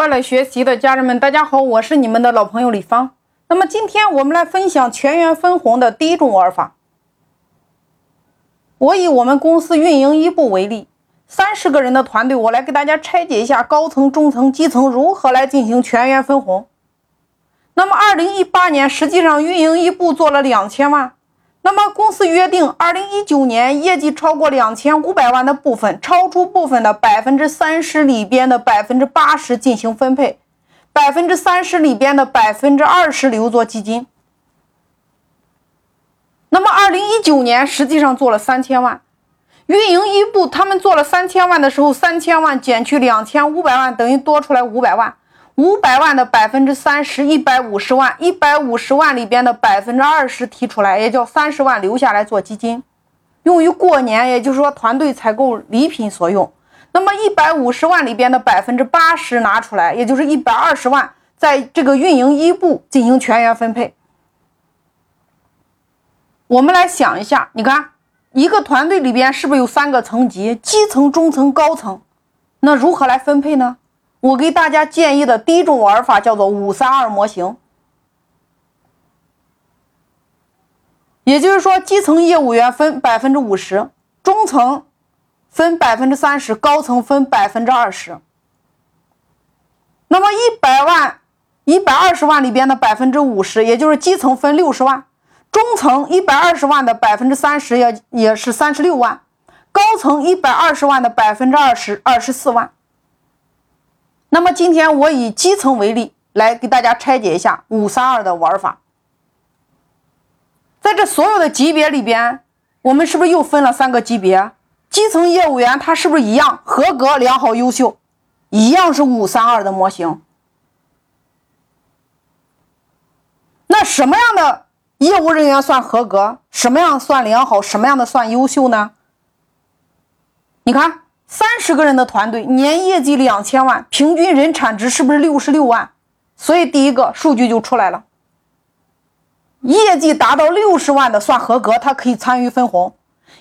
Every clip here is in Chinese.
快来学习的家人们，大家好，我是你们的老朋友李芳。那么今天我们来分享全员分红的第一种玩法。我以我们公司运营一部为例，三十个人的团队，我来给大家拆解一下高层、中层、基层如何来进行全员分红。那么二零一八年，实际上运营一部做了两千万。那么公司约定，二零一九年业绩超过两千五百万的部分，超出部分的百分之三十里边的百分之八十进行分配，百分之三十里边的百分之二十留作基金。那么二零一九年实际上做了三千万，运营一部他们做了三千万的时候，三千万减去两千五百万，等于多出来五百万。五百万的百分之三十，一百五十万，一百五十万里边的百分之二十提出来，也叫三十万留下来做基金，用于过年，也就是说团队采购礼品所用。那么一百五十万里边的百分之八十拿出来，也就是一百二十万，在这个运营一部进行全员分配。我们来想一下，你看一个团队里边是不是有三个层级？基层、中层、高层，那如何来分配呢？我给大家建议的第一种玩法叫做五三二模型，也就是说，基层业务员分百分之五十，中层分百分之三十，高层分百分之二十。那么一百万、一百二十万里边的百分之五十，也就是基层分六十万，中层一百二十万的百分之三十也也是三十六万，高层一百二十万的百分之二十二十四万。那么今天我以基层为例，来给大家拆解一下五三二的玩法。在这所有的级别里边，我们是不是又分了三个级别？基层业务员他是不是一样合格、良好、优秀，一样是五三二的模型？那什么样的业务人员算合格？什么样算良好？什么样的算优秀呢？你看。三十个人的团队，年业绩两千万，平均人产值是不是六十六万？所以第一个数据就出来了。业绩达到六十万的算合格，他可以参与分红；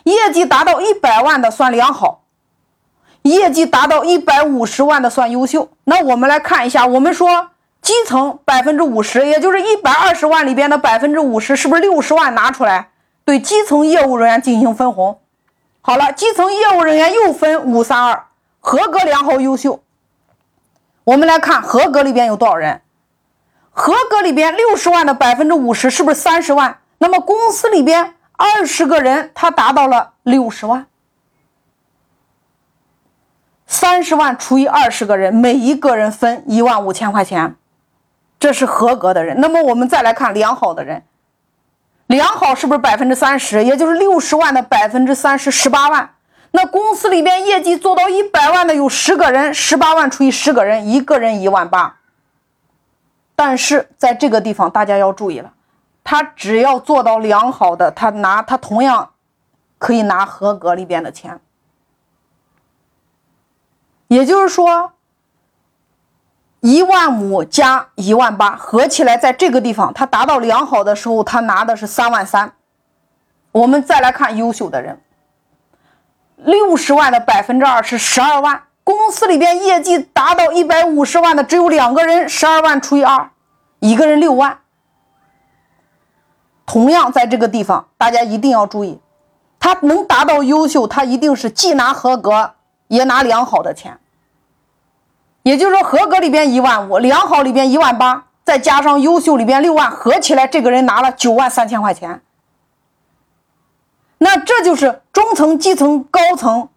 业绩达到一百万的算良好；业绩达到一百五十万的算优秀。那我们来看一下，我们说基层百分之五十，也就是一百二十万里边的百分之五十，是不是六十万拿出来对基层业务人员进行分红？好了，基层业务人员又分五三二，合格、良好、优秀。我们来看合格里边有多少人？合格里边六十万的百分之五十是不是三十万？那么公司里边二十个人，他达到了六十万。三十万除以二十个人，每一个人分一万五千块钱，这是合格的人。那么我们再来看良好的人。良好是不是百分之三十？也就是六十万的百分之三十，十八万。那公司里边业绩做到一百万的有十个人，十八万除以十个人，一个人一万八。但是在这个地方大家要注意了，他只要做到良好的，他拿他同样可以拿合格里边的钱。也就是说。一万五加一万八，合起来在这个地方，他达到良好的时候，他拿的是三万三。我们再来看优秀的人，六十万的百分之二是十二万。公司里边业绩达到一百五十万的只有两个人，十二万除以二，一个人六万。同样在这个地方，大家一定要注意，他能达到优秀，他一定是既拿合格也拿良好的钱。也就是说，合格里边一万五，良好里边一万八，再加上优秀里边六万，合起来这个人拿了九万三千块钱。那这就是中层、基层、高层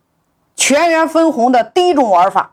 全员分红的第一种玩法。